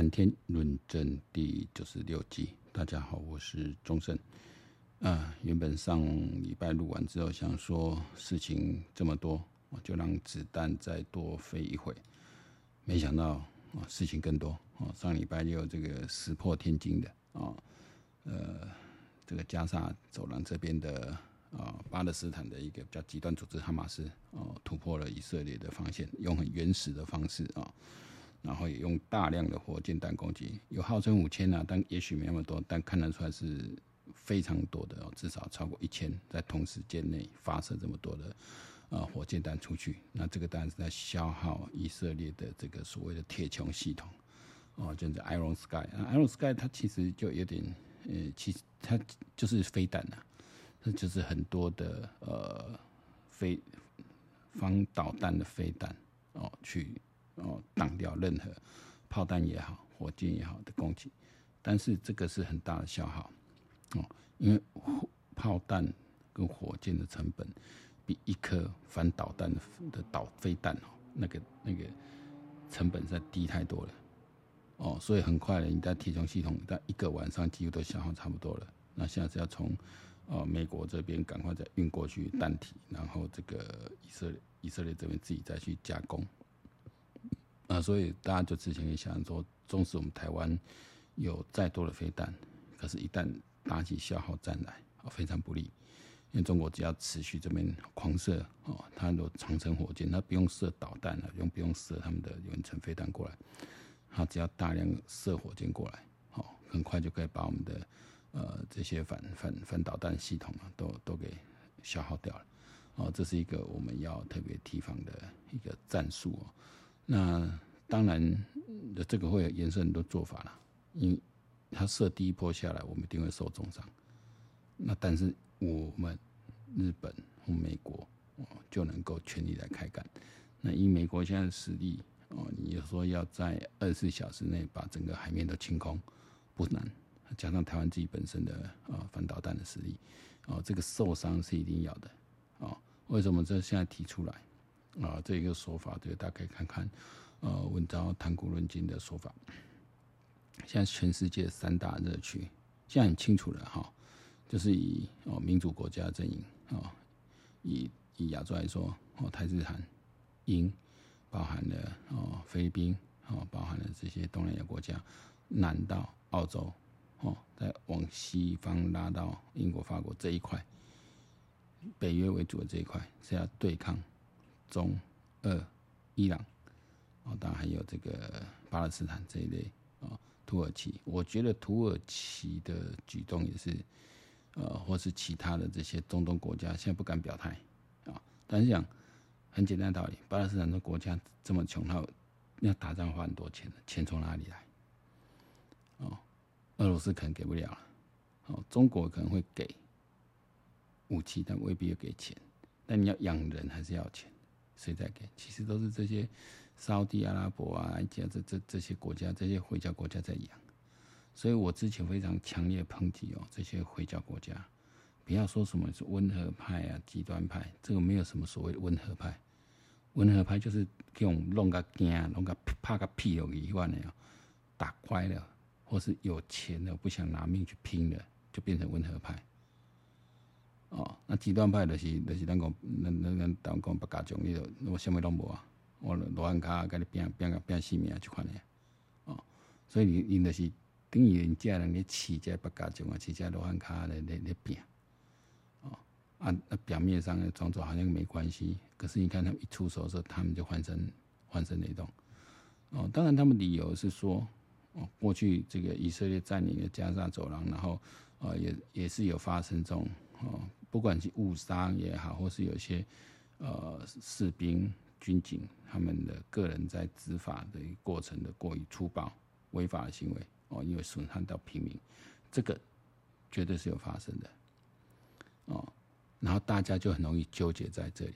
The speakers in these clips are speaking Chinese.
谈天论证第九十六集，大家好，我是钟胜。啊，原本上礼拜录完之后，想说事情这么多，我就让子弹再多飞一会。没想到啊，事情更多啊！上礼拜六这个石破天惊的啊，呃，这个加沙走廊这边的啊，巴勒斯坦的一个比较极端组织哈马斯啊，突破了以色列的防线，用很原始的方式啊。然后也用大量的火箭弹攻击，有号称五千啊，但也许没那么多，但看得出来是非常多的哦，至少超过一千，在同时间内发射这么多的呃火箭弹出去，那这个当然是在消耗以色列的这个所谓的铁穹系统哦，就是 Iron Sky，Iron Sky 它其实就有点呃，其实它就是飞弹呐，它就是很多的呃飞防导弹的飞弹哦去。哦，挡掉任何炮弹也好、火箭也好的攻击，但是这个是很大的消耗哦，因为炮弹跟火箭的成本比一颗反导弹的导飞弹哦，那个那个成本在低太多了哦，所以很快的，你在铁穹系统在一个晚上几乎都消耗差不多了。那现在是要从呃美国这边赶快再运过去弹体，然后这个以色列以色列这边自己再去加工。啊，所以大家就之前也想说，纵使我们台湾有再多的飞弹，可是，一旦打起消耗战来，啊，非常不利。因为中国只要持续这边狂射，哦，它有长城火箭，它不用射导弹了，用不用射他们的远程飞弹过来，它只要大量射火箭过来，哦，很快就可以把我们的呃这些反反反导弹系统啊，都都给消耗掉了。哦，这是一个我们要特别提防的一个战术哦。那当然，这个会延伸很多做法了。因为他射第一波下来，我们一定会受重伤。那但是我们日本和美国哦就能够全力来开干。那以美国现在的实力哦，你说要在二十四小时内把整个海面都清空不难，加上台湾自己本身的啊反导弹的实力哦，这个受伤是一定要的哦。为什么这现在提出来？啊，这一个说法，这个大家可以看看，呃，文章谈古论今的说法。现在全世界三大热区，现在很清楚了哈，就是以哦民主国家阵营哦，以以亚洲来说哦，台日韩英，包含了哦菲律宾哦，包含了这些东南亚国家，南到澳洲哦，再往西方拉到英国、法国这一块，北约为主的这一块是要对抗。中、俄、伊朗，哦，当然还有这个巴勒斯坦这一类啊，土耳其。我觉得土耳其的举动也是，呃，或是其他的这些中东国家现在不敢表态啊。但是讲很简单的道理，巴勒斯坦的国家这么穷，他要打仗花很多钱，钱从哪里来？哦，俄罗斯可能给不了了，哦，中国可能会给武器，但未必要给钱。但你要养人还是要钱？谁在给？其实都是这些沙地阿拉伯啊、埃及啊这这这些国家、这些回教国家在养。所以我之前非常强烈抨击哦，这些回教国家，不要说什么是温和派啊、极端派，这个没有什么所谓的温和派。温和派就是这种弄个惊、弄个怕个屁有一万的哦，打乖了，或是有钱的不想拿命去拼的，就变成温和派。哦，那极端派就是就是咱讲，咱咱咱当讲不加种，你就我什么都无啊，我罗汉卡跟你拼拼个拼性命就款的，哦，所以你你就是等于人家人咧起在不加种啊，起在罗汉卡来来来拼，哦，啊那表面上的装作好像没关系，可是你看他们一出手的时候，他们就欢声欢声雷动，哦，当然他们理由是说，哦，过去这个以色列占领了加沙走廊，然后，呃，也也是有发生这种，哦。不管是误杀也好，或是有些呃士兵、军警他们的个人在执法的过程的过于粗暴、违法的行为哦，因为损害到平民，这个绝对是有发生的哦。然后大家就很容易纠结在这里。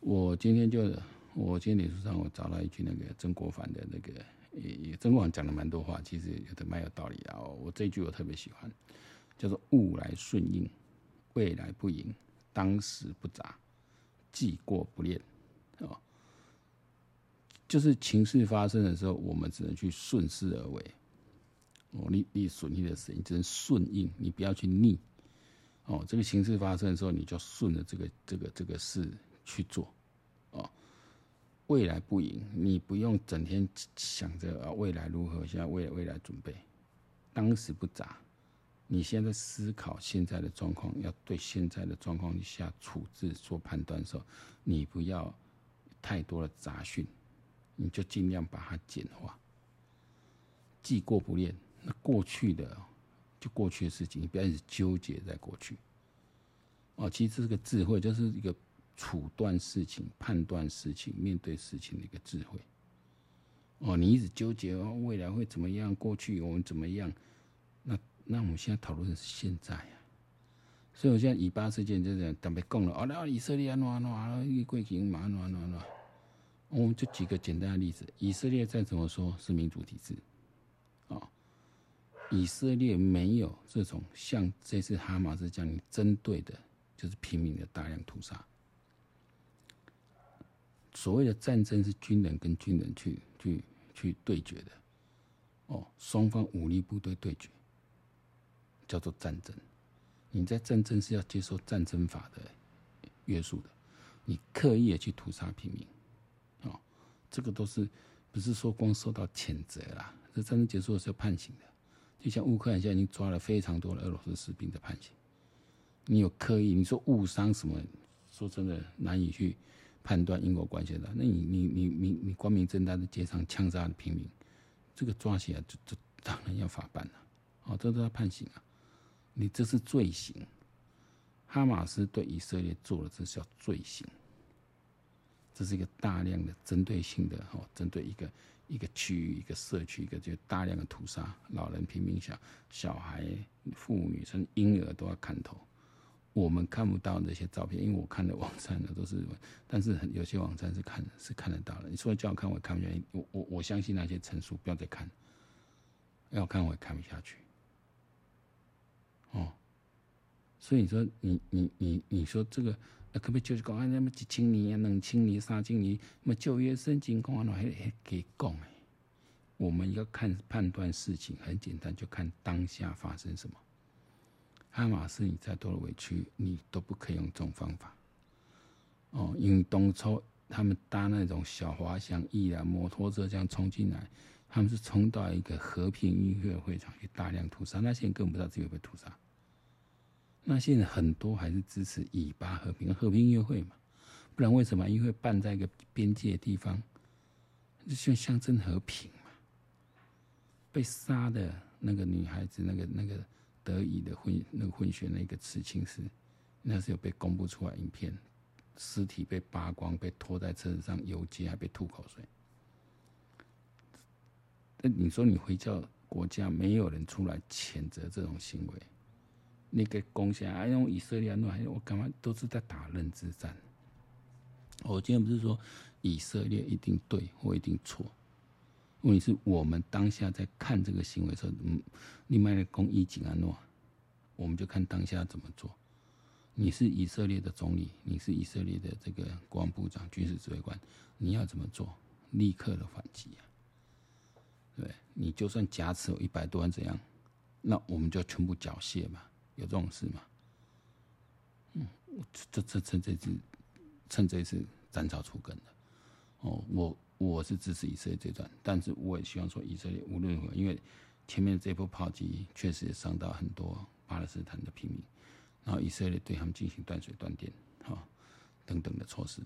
我今天就我今天脸书上我找到一句那个曾国藩的那个，也也曾国藩讲了蛮多话，其实有的蛮有道理啊。我这一句我特别喜欢，叫做“物来顺应”。未来不迎，当时不杂，既过不恋，哦，就是情势发生的时候，我们只能去顺势而为。哦，你你损益的事，你只能顺应，你不要去逆。哦，这个情势发生的时候，你就顺着这个这个这个事去做。哦，未来不赢，你不用整天想着啊未来如何，现在为未来准备。当时不杂，你现在思考现在的状况，要对现在的状况下处置做判断的时候，你不要太多的杂讯。你就尽量把它简化，既过不练。那过去的就过去的事情，你不要一直纠结在过去。哦，其实这个智慧，就是一个处断事情、判断事情、面对事情的一个智慧。哦，你一直纠结哦，未来会怎么样？过去我们怎么样？那我们现在讨论的是现在啊。所以我现在以巴事件就这样特别讲了，哦，那以色列安怎安怎啊，过去嘛安怎安怎安。我们就举个简单的例子，以色列再怎么说是民主体制，啊，以色列没有这种像这次哈马斯将领针对的，就是平民的大量屠杀。所谓的战争是军人跟军人去去去对决的，哦，双方武力部队对决，叫做战争。你在战争是要接受战争法的约束的，你刻意的去屠杀平民。啊这个都是不是说光受到谴责啦？这战争结束的时候判刑的，就像乌克兰现在已经抓了非常多的俄罗斯士兵的判刑。你有刻意你说误伤什么？说真的难以去判断因果关系的。那你你你你你光明正大的街上枪杀的平民，这个抓起来就就当然要法办了。哦，这都要判刑啊！你这是罪行。哈马斯对以色列做的这是叫罪行。这是一个大量的针对性的哦，针对一个一个区域、一个社区、一个就大量的屠杀，老人、平民、小小孩、妇女、甚至婴儿都要砍头。我们看不到那些照片，因为我看的网站呢都是，但是有些网站是看是看得到的。你说叫我看，我看不下去。我我我相信那些陈述，不要再看，要看我也看不下去。哦，所以你说你你你你说这个。可不可以就是讲啊？那么一千年啊，两千年、三千年，那么旧约圣经讲啊，那还还可以讲哎。我们要看判断事情很简单，就看当下发生什么。哈马斯，你再多的委屈，你都不可以用这种方法。哦，因为当初他们搭那种小滑翔翼啊、摩托车这样冲进来，他们是冲到一个和平音乐会场去大量屠杀，那些人根本不知道自己会被屠杀。那现在很多还是支持以巴和平，和平音乐会嘛，不然为什么音乐会办在一个边界的地方，就象征和平嘛？被杀的那个女孩子，那个那个德裔的混那个混血那个刺青师，那是有被公布出来影片，尸体被扒光，被拖在车子上游街，还被吐口水。那你说你回教国家没有人出来谴责这种行为？那个攻下，哎，用以色列弄，还我干嘛？都是在打认知战。我今天不是说以色列一定对或一定错，问题是我们当下在看这个行为时候，嗯，另外的公益警安诺，我们就看当下怎么做。你是以色列的总理，你是以色列的这个国防部长、军事指挥官，你要怎么做？立刻的反击啊！对，你就算假持有一百多万怎样，那我们就全部缴械嘛。有这种事吗？嗯，这这趁这次趁这次斩草除根的哦，我我是支持以色列这段，但是我也希望说以色列无论如何，因为前面这波炮击确实也伤到很多巴勒斯坦的平民，然后以色列对他们进行断水断电哈等等的措施，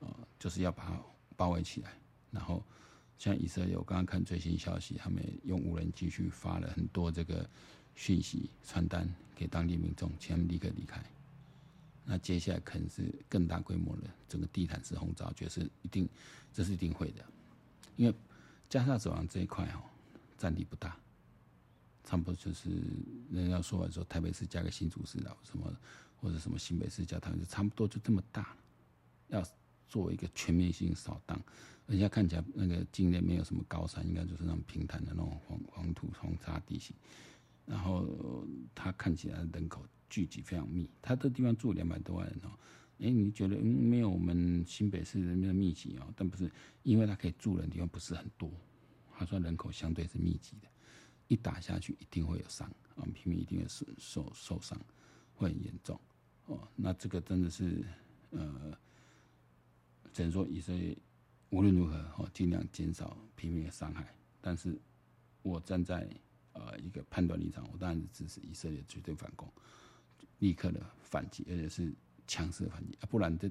啊，就是要把它包围起来。然后像以色列，我刚刚看最新消息，他们用无人机去发了很多这个。讯息传单给当地民众，请他们立刻离开。那接下来可能是更大规模的整个地毯式轰炸，觉得是一定，这是一定会的。因为加沙走廊这一块哦，占地不大，差不多就是人家说来说，台北市加个新竹市的什么，或者什么新北市加台北市，差不多就这么大。要做一个全面性扫荡，人家看起来那个境内没有什么高山，应该就是那种平坦的那种黄黄土黄沙地形。然后他看起来人口聚集非常密，他这地方住两百多万人哦，哎，你觉得嗯没有我们新北市人民的密集哦？但不是，因为它可以住人的地方不是很多，他说人口相对是密集的，一打下去一定会有伤啊，平民一定会受受受伤，会很严重哦。那这个真的是呃，只能说以色列无论如何哦，尽量减少平民的伤害。但是我站在呃一个判断立场，我当然是支持以色列绝对反攻，立刻的反击，而且是。强势的反击啊，不然这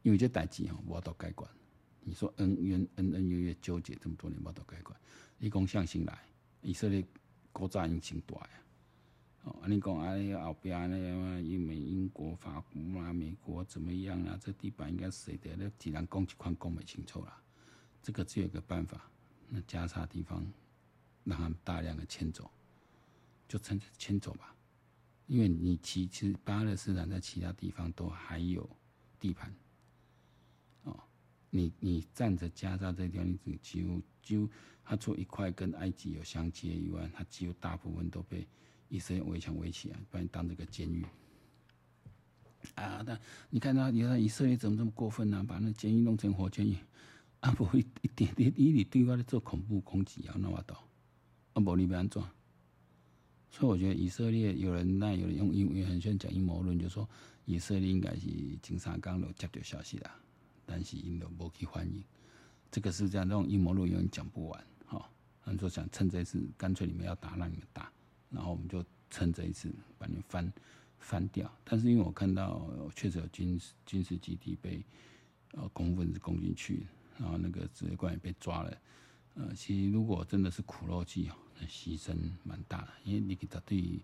因为这代志哈，我都该管。你说恩怨恩恩怨怨纠结这么多年，我都该管。你讲向心来，以色列国债已经大呀。哦，你讲啊，后边那个英美、英国、法国啊，美国怎么样啊？这地板应该是谁的？那既然供给宽供没清楚了，这个只有一个办法，那加沙地方让他们大量的迁走，就趁着迁走吧。因为你其实巴勒斯坦在其他地方都还有地盘，哦，你你站着加沙这条，你只几乎几乎，它除一块跟埃及有相接以外，它几乎大部分都被以色列围墙围起来，把你当这个监狱。啊，但你看到你看以色列怎么这么过分呢、把那监狱弄成活监狱，啊不会一点点以你对外的做恐怖攻击啊，那我倒，啊不你别安怎？所以我觉得以色列有人那有人用英语很喜欢讲阴谋论，就说以色列应该是经常刚有接到消息啦，但是因都没去反应，这个是这样，这种阴谋论永远讲不完哈。他们想趁这一次，干脆你们要打，让你们打，然后我们就趁这一次把你们翻翻掉。但是因为我看到确实有军事军事基地被呃恐怖分子攻进去，然后那个指挥官也被抓了。呃，其实如果真的是苦肉计哦。牺牲蛮大的，因为你绝对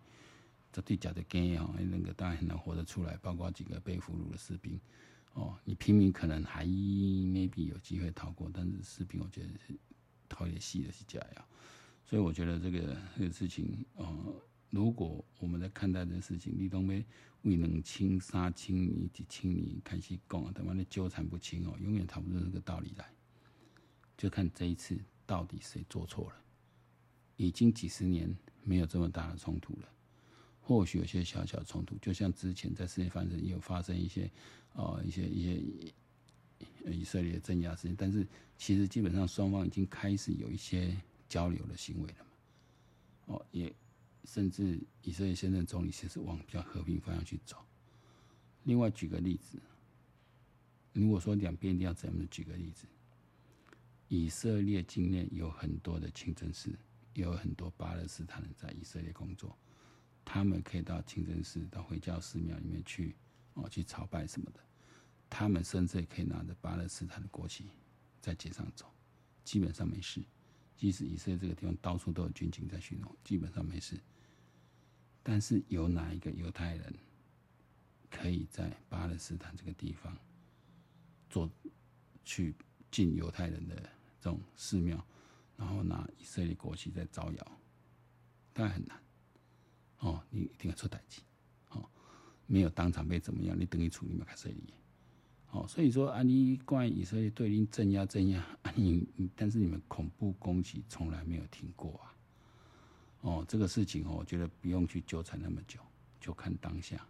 绝对假的惊哦，那个当然很难活得出来，包括几个被俘虏的士兵哦。你平民可能还 maybe 有机会逃过，但是士兵我觉得是逃也细的是假呀。所以我觉得这个这个事情哦，如果我们在看待这个事情，你都没未能清杀清你几清你开始讲，他妈的纠缠不清哦，永远逃不出这个道理来。就看这一次到底谁做错了。已经几十年没有这么大的冲突了，或许有些小小冲突，就像之前在世界方阵也有发生一些，呃，一些一些以色列镇压事件，但是其实基本上双方已经开始有一些交流的行为了嘛，哦，也甚至以色列现任总理其实往比较和平方向去走。另外举个例子，如果说两边一定要怎么举个例子，以色列境内有很多的清真寺。有很多巴勒斯坦人在以色列工作，他们可以到清真寺、到回教寺庙里面去，哦，去朝拜什么的。他们甚至也可以拿着巴勒斯坦的国旗在街上走，基本上没事。即使以色列这个地方到处都有军警在巡逻，基本上没事。但是有哪一个犹太人可以在巴勒斯坦这个地方做去进犹太人的这种寺庙？然后拿以色列国旗在招摇，当然很难。哦，你一定要出代志，哦，没有当场被怎么样，你等于处理马卡塞利。哦，所以说啊，你关于以色列对你镇压镇压 啊，你但是你们恐怖攻击从来没有停过啊。哦，这个事情哦，我觉得不用去纠缠那么久，就看当下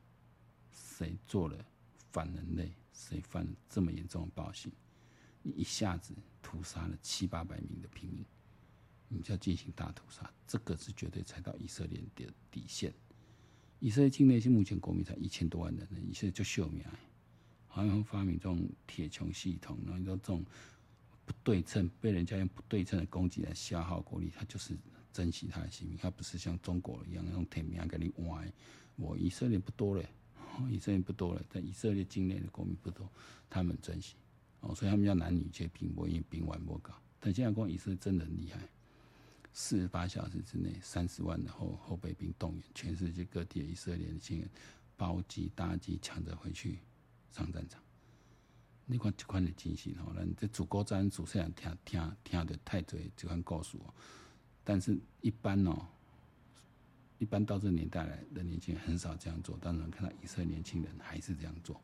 谁做了反人类，谁犯了这么严重的暴行，你一下子屠杀了七八百名的平民。你就要进行大屠杀，这个是绝对踩到以色列的底线。以色列境内是目前国民才一千多万人，以色列就秀苗，好像发明这种铁穹系统，然后你说这种不对称，被人家用不对称的攻击来消耗国力，他就是珍惜他的性命，他不是像中国一样用铁苗给你挖。我以色列不多了，以色列不多了，但以色列境内的国民不多，他们珍惜哦，所以他们要男女皆兵，我因兵完莫搞。但现在光以色列真的很厉害。四十八小时之内，三十万的后后备兵动员，全世界各地的以色列年轻人包机搭机抢着回去上战场。你看这款的情形吼，咱这祖国战祖虽然听听听得太多这款故事哦，但是一般哦，一般到这年代来的年轻人很少这样做。当然看到以色列年轻人还是这样做，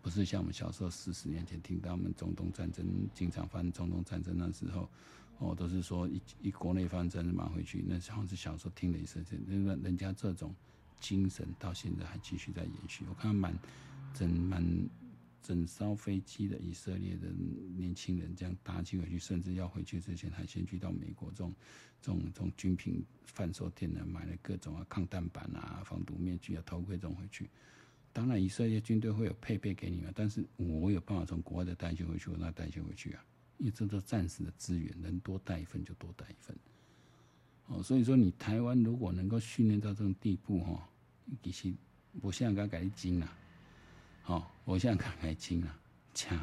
不是像我们小时候四十年前听到我们中东战争经常发生中东战争那时候。哦，都是说一一国内发生马回去，那像是小时候听了一声，那个人家这种精神到现在还继续在延续。我看满整满整艘飞机的以色列的年轻人这样搭机回去，甚至要回去之前还先去到美国这种这种这种军品贩售店呢，买了各种啊抗弹板啊、防毒面具啊、头盔这种回去。当然，以色列军队会有配备给你们，但是我有办法从国外的带些回去，我那带些回去啊，因为这都暂时的资源，能多带一份就多带一份。哦，所以说你台湾如果能够训练到这种地步，哈，其实我现在该改精了，哦，我现在该改精了，强，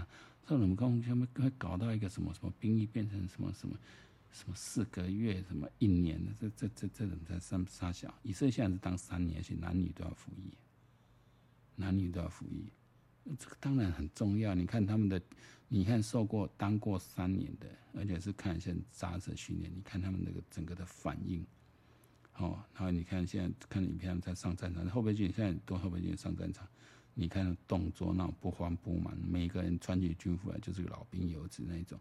说我们刚他们会搞到一个什么什么兵役变成什么什么什么四个月，什么一年的，这这这这人在三杀小，以色列现在是当三年，而且男女都要服役。男女都要服役，这个当然很重要。你看他们的，你看受过当过三年的，而且是看一些扎实训练。你看他们那个整个的反应，哦，然后你看现在看影片在上战场，后备军现在都后备军上战场，你看动作那种不慌不忙，每个人穿起军服来就是个老兵游子那一种，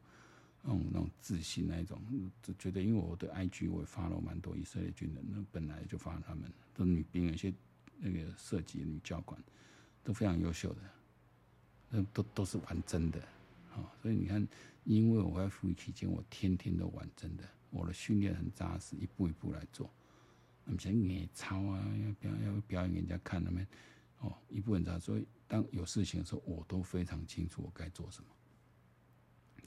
那种那种自信那一种，就觉得因为我的 IG 我也发了蛮多以色列军人，那本来就发他们都女兵，有些那个射击女教官。都非常优秀的，那都都是玩真的，啊，所以你看，因为我在服役期间，我天天都玩真的，我的训练很扎实，一步一步来做。那么像演操啊，要表要表演给人家看，那么哦，一步很扎实。所以当有事情的时候，我都非常清楚我该做什么。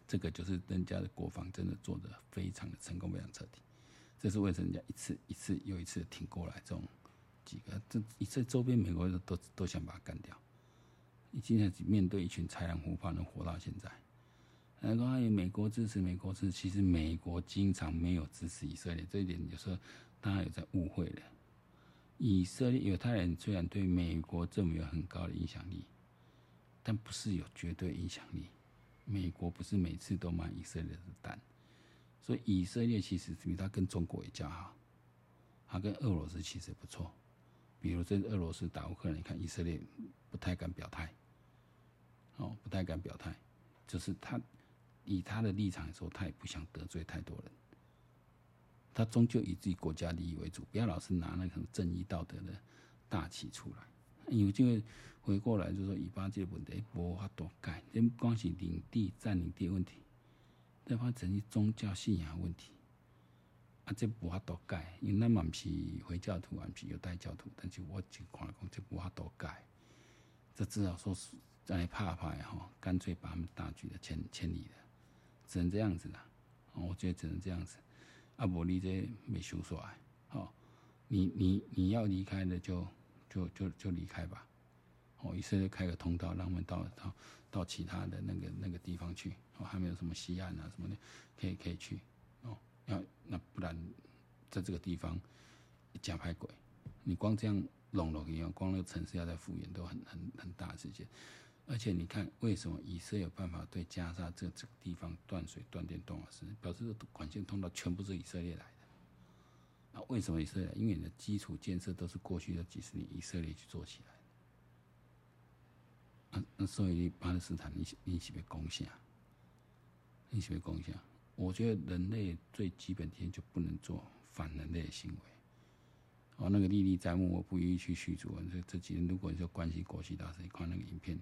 这个就是人家的国防真的做得非常的成功，非常彻底。这是为什么人家一次一次又一次挺过来这种。几个，这一在周边美国都都都想把他干掉。你今天面对一群豺狼虎豹能活到现在，然后还有美国支持美国支持，其实美国经常没有支持以色列，这一点有时候大家有在误会了。以色列犹太人虽然对美国政府有很高的影响力，但不是有绝对影响力。美国不是每次都买以色列的单，所以以色列其实比他跟中国也较好，他跟俄罗斯其实不错。比如这俄罗斯打乌克兰，你看以色列不太敢表态，哦，不太敢表态，就是他以他的立场来说，他也不想得罪太多人，他终究以自己国家利益为主，不要老是拿那个正义道德的大旗出来，因为就会回过来就说以巴这个问题无法多改，这不光是领地占领地问题，这发成是宗教信仰问题。啊，这无法多改，因为咱嘛不是回教徒，也不是犹太教徒，但是我就看讲，这无法多改，这至少说是在怕怕哈，干脆把他们大举的迁迁离了，只能这样子啦。我觉得只能这样子。啊，无你这没修出来，哦，你你你要离开的就就就就离开吧。哦，以色列开个通道，让我们到到到其他的那个那个地方去。哦，还没有什么西岸啊什么的，可以可以去。哦那那不然，在这个地方假派鬼，你光这样弄了一样，光那个城市要再复原都很很很大的时间。而且你看，为什么以色列有办法对加沙这这个地方断水断电断瓦斯，表示这管线通道全部是以色列来的。那为什么以色列？因为你的基础建设都是过去的几十年以色列去做起来的。那那所以巴勒斯坦，你你是被攻下，你是被攻下。我觉得人类最基本天就不能做反人类的行为。哦，那个历历在目，我不一一去叙述。这这几天，如果你说关系国际大事，你看那个影片，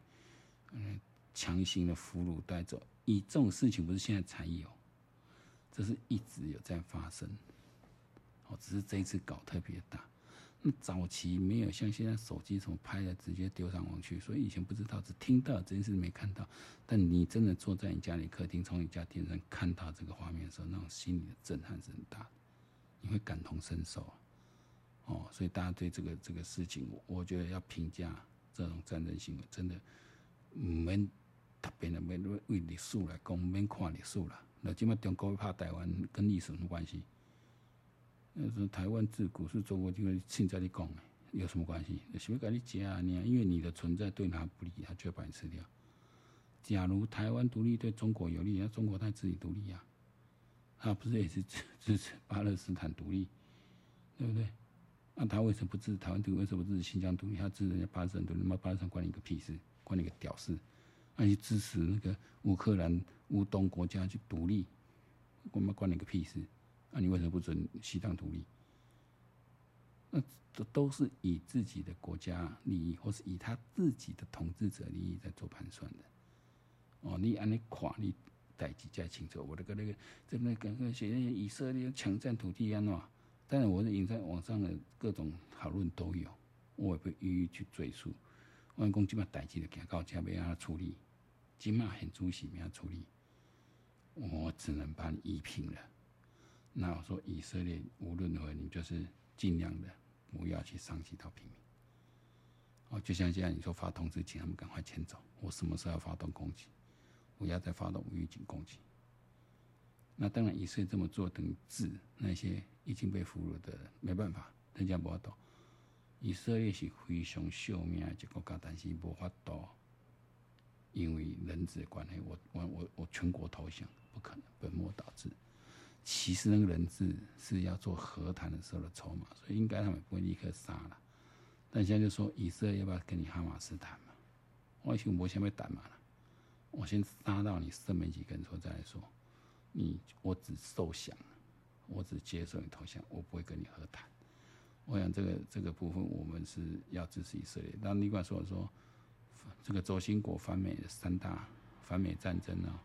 嗯，强行的俘虏带走，以这种事情不是现在才有，这是一直有在发生。哦，只是这一次搞特别大。那早期没有像现在手机什么拍的，直接丢上网去，所以以前不知道，只听到这件事没看到。但你真的坐在你家里客厅，从你家电视看到这个画面的时候，那种心里的震撼是很大的，你会感同身受。哦，所以大家对这个这个事情，我觉得要评价这种战争行为，真的唔免特别的免为历史来讲，免看历史了。那今麦中国怕台湾，跟历史有关系？那是台湾自古是中国这个现在你讲的，有什么关系？什么跟你讲啊？你因为你的存在对他不利，他就要把你吃掉。假如台湾独立对中国有利，那中国他自己独立啊，他不是也是支持巴勒斯坦独立，对不对？那他为什么不支持台湾独立？为什么不支持新疆独立？他支持人家巴勒斯坦独立，那巴勒斯坦关你个屁事？关你个屌事？那你支持那个乌克兰乌东国家去独立，我们关你个屁事？那、啊、你为什么不准西藏独立？那这都是以自己的国家利益，或是以他自己的统治者利益在做盘算的。哦，你按你看，你代志再清楚，我那个那个这那个那些以色列抢占土地安怎？当然，我是引在网上的各种讨论都有，我也不一一去赘述。我讲即马代志的行到这要安怎处理？即马很主席要处理，我只能把你夷平了。那我说以色列无论如何，你就是尽量的不要去伤及到平民。哦，就像现在你说发通知，请他们赶快迁走。我什么时候要发动攻击？不要再发动无预警攻击。那当然，以色列这么做等于置那些已经被俘虏的没办法，人家不要懂。以色列是非常秀命的一个国家，但是无法度，因为人质的关系，我我我我全国投降，不可能，本末倒置。其实那个人质是要做和谈的时候的筹码，所以应该他们不会立刻杀了。但现在就说以色列要不要跟你哈马斯谈嘛？我先我先被打嘛了，我先杀到你剩没几个人再来说。你我只受降，我只接受你投降，我不会跟你和谈。我想这个这个部分我们是要支持以色列。那你管说说这个轴心国反美的三大反美战争呢？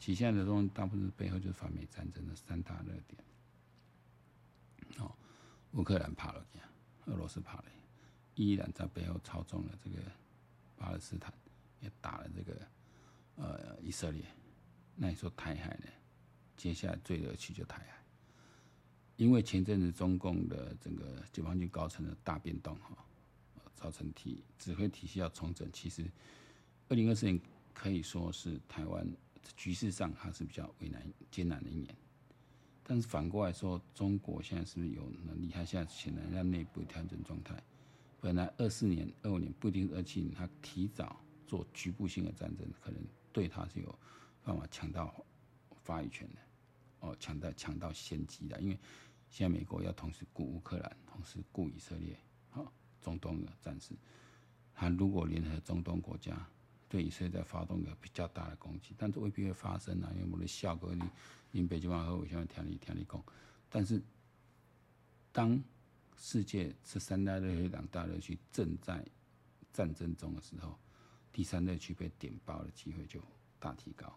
其现在的东西大部分背后就是反美战争的三大热点。哦，乌克兰怕了，俄罗斯怕了，依然在背后操纵了这个巴勒斯坦，也打了这个呃以色列。那你说台海呢？接下来最热区就台海。因为前阵子中共的整个解放军高层的大变动，哈，造成体指挥体系要重整。其实，二零二四年可以说是台湾局势上还是比较为难艰难的一年。但是反过来说，中国现在是不是有能力？他现在显然在内部调整状态。本来二四年、二五年不一定是二七年，他提早做局部性的战争，可能对他是有办法抢到话语权的。哦，抢到抢到先机的，因为现在美国要同时顾乌克兰，同时顾以色列，好，中东的战事，他如果联合中东国家对以色列发动一个比较大的攻击，但这未必会发生啊，因为我们的效果，你你北京往和我现在听你听你讲，但是当世界这三大热、两大热区正在战争中的时候，第三热区被点爆的机会就大提高。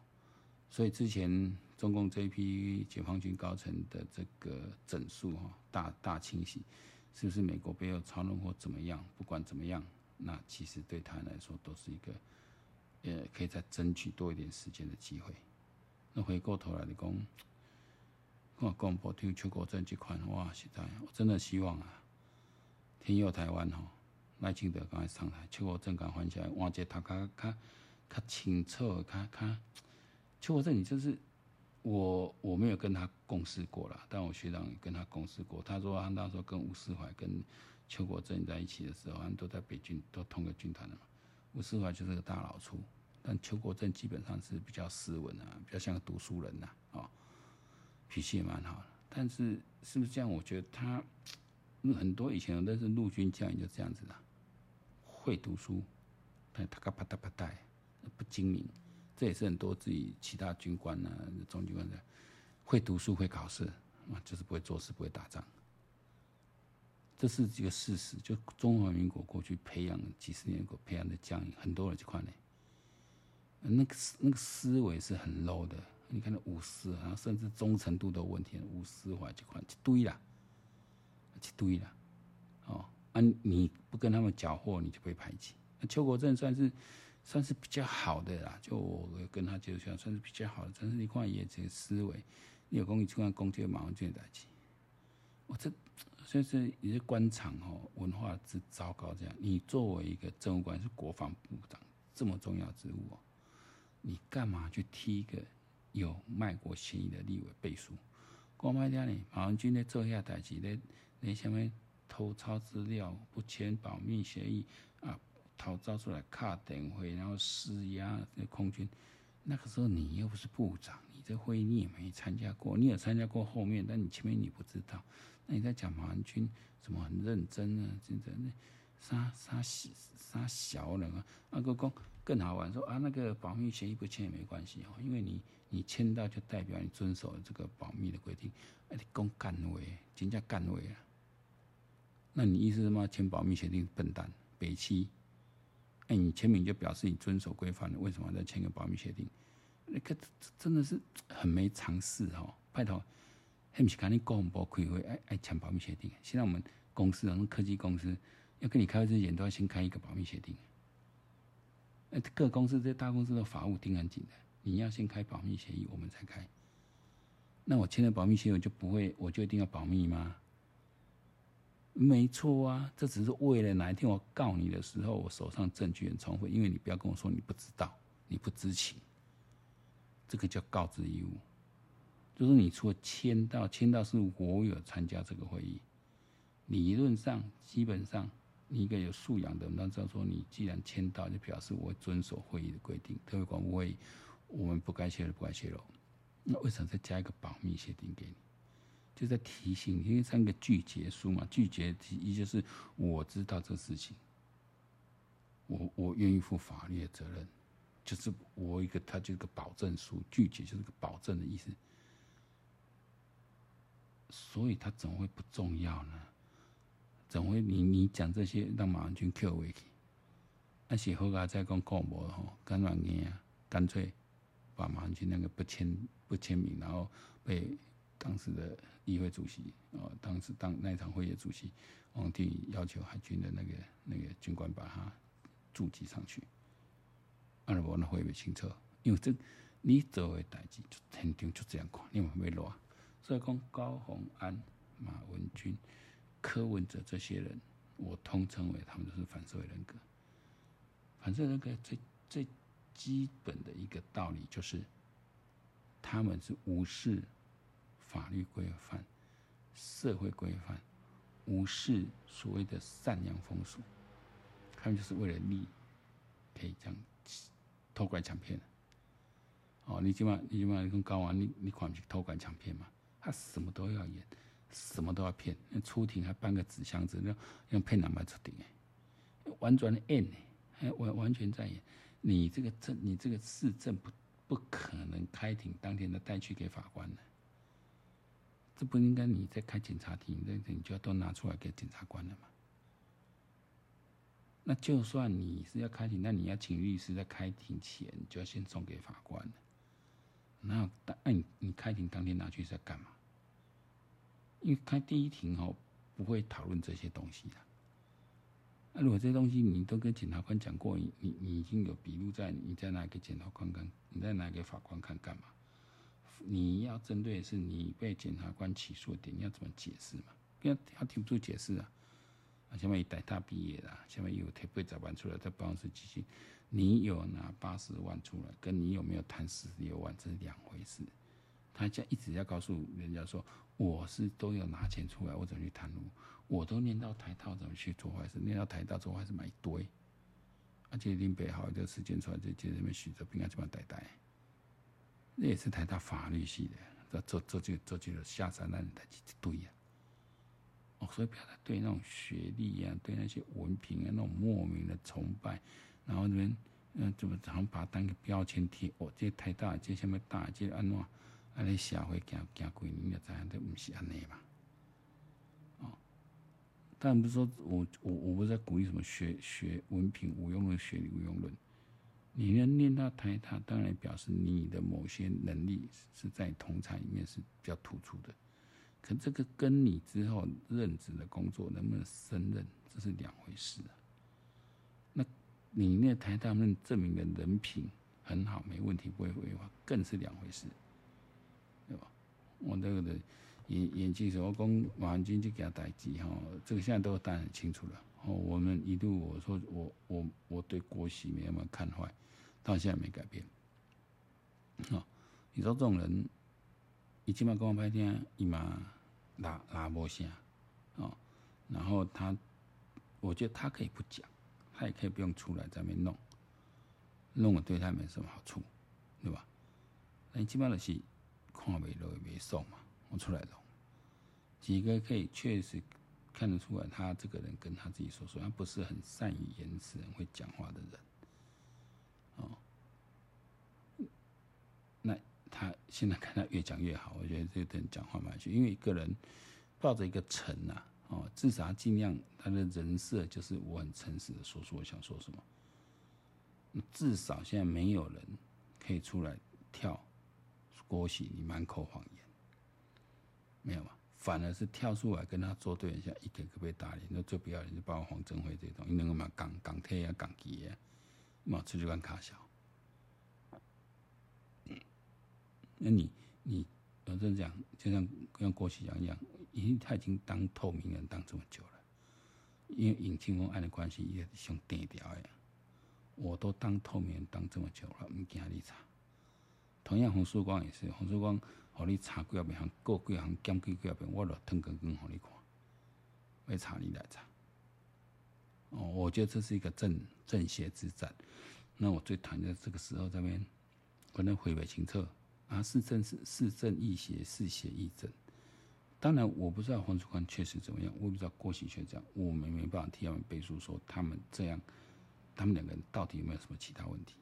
所以之前中共这一批解放军高层的这个整数哈，大大清洗，是不是美国背后操弄或怎么样？不管怎么样，那其实对他来说都是一个，呃，可以再争取多一点时间的机会。那回过头来的讲，我广播听邱国正这块，哇，实在我真的希望啊，天佑台湾哈，赖清德刚才上台，邱国正刚换下来，哇，这他较较较清楚，较较。邱国正，你就是我，我没有跟他共事过了，但我学长跟他共事过。他说他那时候跟吴思怀、跟邱国正在一起的时候，他们都在北军，都同个军团的嘛。吴思怀就是个大老粗，但邱国正基本上是比较斯文啊，比较像个读书人呐，啊，脾气也蛮好的。但是是不是这样？我觉得他很多以前都是陆军将领就这样子的，会读书，但他个啪嗒啪嗒，不精明。这也是很多自己其他军官呢、中军官的会读书会考试，啊，就是不会做事不会打仗，这是一个事实。就中华民国过去培养几十年过培养的将领，很多人这块呢，那个那个思维是很 low 的。你看那吴斯，然后甚至忠诚度的问题，吴斯怀这块一堆啦，一堆啦，哦，啊，你不跟他们搅和，你就被排挤。那邱国正算是。算是比较好的啦，就我跟他接触下，算是比较好的。但是你看也这个思维，你有功你去看攻击马文君的代志。我这所以是一些官场哦，文化之糟糕这样。你作为一个政务官，是国防部长这么重要职务哦，你干嘛去踢一个有卖国嫌疑的立委背书？讲白点呢，马文君在做下代志，咧咧什么偷抄资料、不签保密协议？逃招出来卡点会，然后施压那空军，那个时候你又不是部长，你这会议你也没参加过，你有参加过后面，但你前面你不知道。那你在讲马文君怎么很认真啊？真的那杀杀杀小人啊？阿哥公更好玩，说啊那个保密协议不签也没关系哦，因为你你签到就代表你遵守了这个保密的规定。哎，你讲干位，真叫干位啊！那你意思是吗？签保密协定笨蛋，北七，哎，你签名就表示你遵守规范了，为什么要再签个保密协定？那个真的是很没常识哦！拜托，还不是赶紧公布开会，爱爱签保密协定？现在我们公司，我们科技公司要跟你开会之前，都要先开一个保密协定。哎，各公司这些大公司的法务盯很紧的，你要先开保密协议，我们才开。那我签了保密协议，我就不会，我就一定要保密吗？没错啊，这只是为了哪一天我告你的时候，我手上证据很充分。因为你不要跟我说你不知道，你不知情，这个叫告知义务。就是你除了签到，签到是我有参加这个会议，理论上基本上你一个有素养的人，都知道说你既然签到，就表示我会遵守会议的规定。特别广播会议，我们不该泄露，不该泄露。那为什么再加一个保密协定给你？就在提醒，因为三个拒绝书嘛，拒绝提一就是我知道这事情，我我愿意负法律的责任，就是我一个，它就是个保证书，拒绝就是个保证的意思，所以他怎么会不重要呢？怎么会你你讲这些让马文君 Q 回去，那写后来再讲告我吼，干软硬啊，干脆把马文君那个不签不签名，然后被。当时的议会主席，哦，当时当那场会议主席王定要求海军的那个那个军官把他注记上去，阿拉伯那会不清楚，因为这你做的代志就肯定就这样看，你们会乱。所以讲高虹安、马文君、柯文哲这些人，我通称为他们都是反社会人格。反社会人格最最基本的一个道理就是，他们是无视。法律规范、社会规范，无视所谓的善良风俗，他们就是为了利，可以这样偷拐抢骗。哦，你今晚你今晚你跟高安，你你管去偷拐抢骗嘛？他什么都要演，什么都要骗。那出庭还搬个纸箱子，那用骗两百出庭哎，完全的演呢，还完完全在演。你这个证，你这个市政不不可能开庭当天的带去给法官的。这不应该你在开检察庭，那你就要都拿出来给检察官了嘛？那就算你是要开庭，那你要请律师在开庭前就要先送给法官。那当那你你开庭当天拿去是要干嘛？因为开第一庭哦，不会讨论这些东西的。那如果这些东西你都跟检察官讲过，你你你已经有笔录在，你再拿给检察官看，你再拿给法官看干嘛？你要针对是你被检察官起诉的点，你要怎么解释嘛？不要他提不出解释啊！啊，下面一台大毕业的，下面有贴八十万出来在办公室基金，你有拿八十万出来，跟你有没有谈十六万这是两回事。他就一直要告诉人家说，我是都有拿钱出来，我怎么去贪污？我都念到台大，怎么去做坏事？念到台大做坏事买一堆，而且林北好一个时间出来就接着那边许着平安这么呆呆。那也是台大法律系的，这这这就这就下山那人才去对呀。哦，所以不要对那种学历呀、啊，对那些文凭啊，那种莫名的崇拜，然后这边嗯，怎么常把它当个标签贴？哦，这台大，这什么大，这安怎？安尼社会行行几年，就知影都不是安尼嘛。哦，当然不是说我我我不是在鼓励什么学学文凭无用论，学历无用论。你能念到台大，当然表示你的某些能力是在同侪里面是比较突出的。可这个跟你之后任职的工作能不能胜任，这是两回事啊。那你那台大能证明的人品很好，没问题，不会违法，更是两回事，对吧？我这个的眼眼镜蛇，我讲马文君就给他代志哈，这个现在都当然很清楚了。哦，我们一度我说我我我对国玺没有那么看坏。到现在没改变。哦，你说这种人，你起码跟我拍天，一嘛拉拉波线，哦，然后他，我觉得他可以不讲，他也可以不用出来在那边弄，弄了对他没什么好处，对吧？那你起码的是看不落也没送嘛，我出来弄，几个可以确实看得出来，他这个人跟他自己说说，他不是很善于言辞、会讲话的人。哦，那他现在看他越讲越好，我觉得这个人讲话蛮有趣，因为一个人抱着一个诚呐，哦，至少尽量他的人设就是我很诚实的说出我想说什么。至少现在没有人可以出来跳郭喜你满口谎言，没有吗？反而是跳出来跟他作对一下，一个个被打脸，那最不要脸就包括黄镇辉这种，你能够嘛港港铁啊港机啊，嘛出去干卡小。那你你有这样讲，就像像郭启阳一样，因为他已经当透明人当这么久了，因为尹清风案的关系也想低调呀。我都当透明人当这么久了，唔惊你查。同样洪曙光也是，洪曙光，互你查几啊遍，行过几啊行，检几几啊遍，我都腾根根互你看，要查你来查。哦，我觉得这是一个正正邪之战。那我最讨厌这个时候这边，可能回北清澈。啊，是正是是正亦邪，是邪亦正。当然，我不知道黄曙光确实怎么样，我也不知道郭喜确这样，我们没办法替他们背书，说他们这样，他们两个人到底有没有什么其他问题？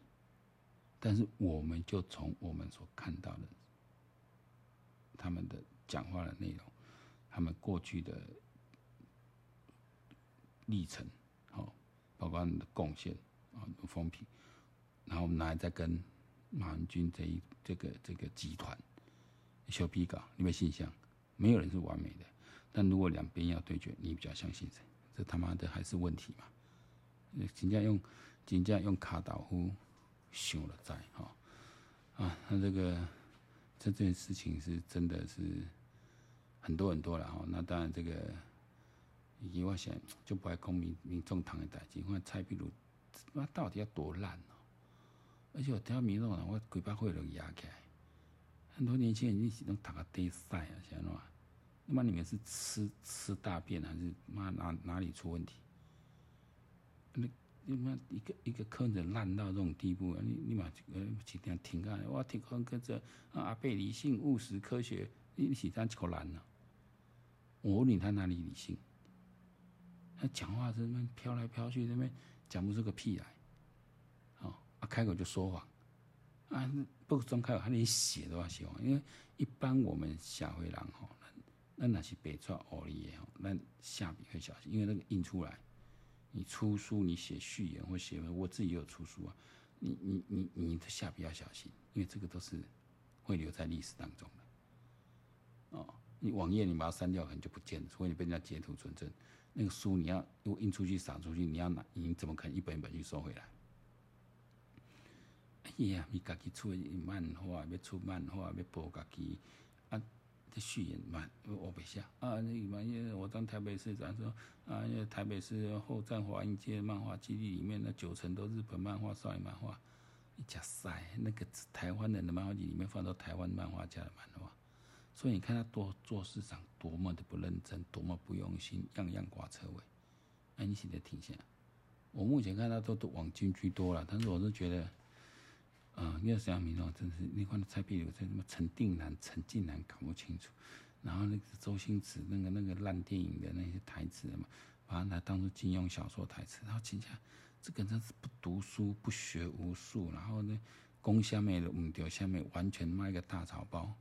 但是，我们就从我们所看到的他们的讲话的内容，他们过去的历程，好，包括他们的贡献啊，风评，然后我们拿来再跟。马文君这一这个这个集团修比稿，你没信箱，没有人是完美的。但如果两边要对决，你比较相信谁？这他妈的还是问题嘛？人家用人家用卡道夫想了在哈啊，那这个这件事情是真的是很多很多了哈。那当然这个，以我想就不爱公民民众党的代志，看蔡壁如那到底要多烂？而且我听到民众党，我鬼把会都压开。很多年轻人一起都打个对赛啊，晓得吗？那么你们是吃吃大便还是妈哪哪里出问题？那你妈一个一个科人烂到这种地步，你你妈呃几天停啊？我听讲跟着阿伯理性务实科学，你是这样一口烂呢？我问你他哪里理性？他讲话是那飘来飘去，那边讲不出个屁来。开口就说谎啊！不装开口，他连写都要写谎。因为一般我们社会人吼，那那是白纸黑字的吼，那下笔会小心，因为那个印出来，你出书你写序言或写文，我自己也有出书啊，你你你你的下笔要小心，因为这个都是会留在历史当中的。哦，你网页你把它删掉，可能就不见了，除非你被人家截图存证。那个书你要如果印出去撒出去，你要拿，你怎么可能一本一本去收回来？哎呀，你家己出漫画，要出漫画，要报家己啊！这序言嘛，我不下啊！那万一我当台北市长说啊，因为台北市后战华阴街漫画基地里面那九成都日本漫画、少女漫画，一家塞那个台湾人的漫画集里面放到台湾漫画家的漫画，所以你看他多做市场多么的不认真，多么不用心，样样挂车尾。哎，你现在停下，我目前看他都都往军居多了，但是我是觉得。啊，你要想民众真是，你看蔡壁如在什么陈定南、陈近南搞不清楚，然后那个周星驰那个那个烂电影的那些台词嘛，把它当做金庸小说台词，然后请假这个真是不读书、不学无术，然后呢，攻下面的五条下面完全卖个大草包。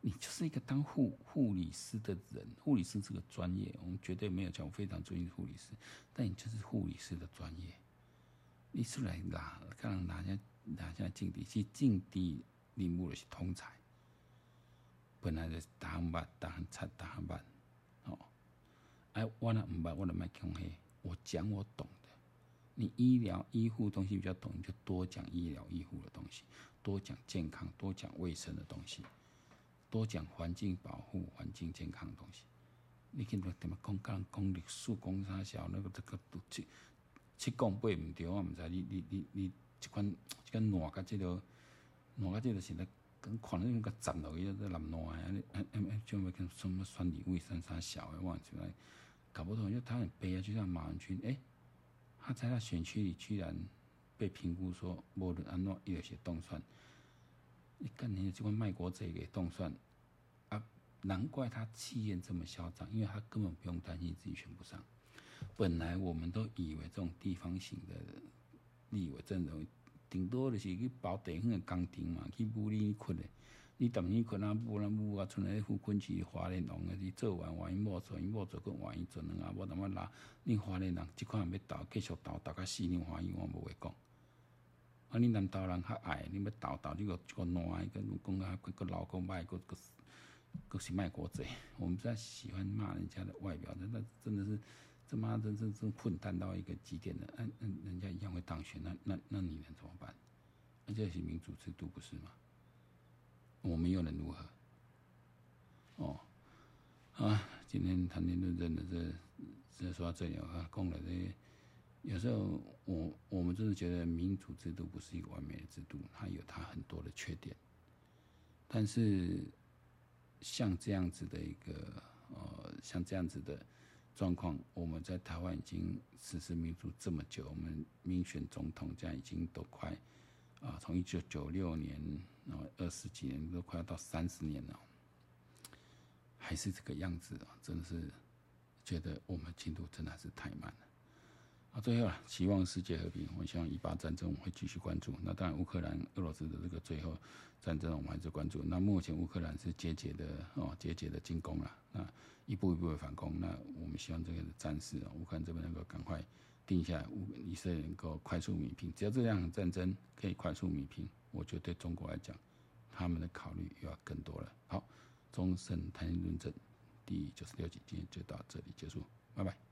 你就是一个当护护理师的人，护理师这个专业，我们绝对没有讲，我非常尊敬护理师，但你就是护理师的专业，你出来拿，看人拿下。哪像政治是政治人物的是通才，本来就是大行办、大行差、大行办，哦，哎，我那唔捌，我那卖强嘿，我讲我懂的。你医疗医护东西比较懂，你就多讲医疗医护的东西，多讲健康，多讲卫生的东西，多讲环境保护、环境健康的东西。你看到怎么讲讲讲历史讲啥小那个这个都七七讲八唔对，我唔知你你你你。这款这款烂甲这个烂甲这个现在跟看那种个站落去在南烂啊，安尼安安安，就要跟什么选立委三三小的，我出来搞不懂，因为他很悲啊，就像马文君，哎、欸，他在他选区里居然被评估说无论安怎有些动算，你干你这款卖国贼给动算啊，难怪他气焰这么嚣张，因为他根本不用担心自己选不上。本来我们都以为这种地方型的。立委阵容顶多就是去包地方的工程嘛，去武里困的，你等于可能不能不啊，从来富昆起华联农的，你做完万一莫做，伊莫做个万一做两啊，我他妈拉你华联人这块要倒，继续倒，倒个死你欢喜，我无会讲。啊，你南投人较爱，你要倒倒，你个个烂一个，讲啊个个老个卖个个，个是卖国贼。我们不太喜欢骂人家的外表，真的真的是，这妈真真真混蛋到一个极点的，嗯嗯，人家一样会当选，那那那你能怎么办？那这是民主制度不是吗？我们又能如何？哦，啊，今天谈天论政的这这说到这里啊，讲了这些，有时候我我们就是觉得民主制度不是一个完美的制度，它有它很多的缺点。但是像这样子的一个呃，像这样子的状况，我们在台湾已经实施民主这么久，我们民选总统这样已经都快。啊，从一九九六年，啊二十几年都快要到三十年了，还是这个样子啊！真的是觉得我们进度真的是太慢了。啊，最后啊，期望世界和平，我希望以巴战争我们会继续关注。那当然，乌克兰俄罗斯的这个最后战争我们还是关注。那目前乌克兰是节节的哦，节节的进攻了，那一步一步的反攻。那我们希望这个战事啊，乌克兰这边能够赶快。定下来，以色列能够快速米平，只要这样的战争可以快速米平，我觉得对中国来讲，他们的考虑又要更多了。好，忠胜谈论证第九十六集今天就到这里结束，拜拜。